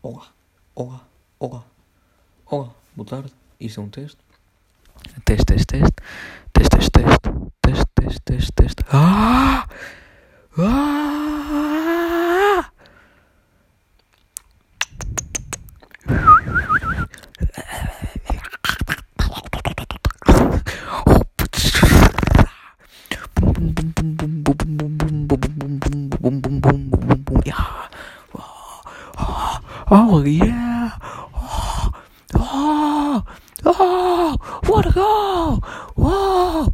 Olá, olá, olá, olá, boa tarde. Isto é um teste. Teste, teste, teste. Teste, teste, teste. Teste, teste, teste, teste. Ah! Ah! Oh, yeah. Oh, oh, oh, what a goal. Whoa.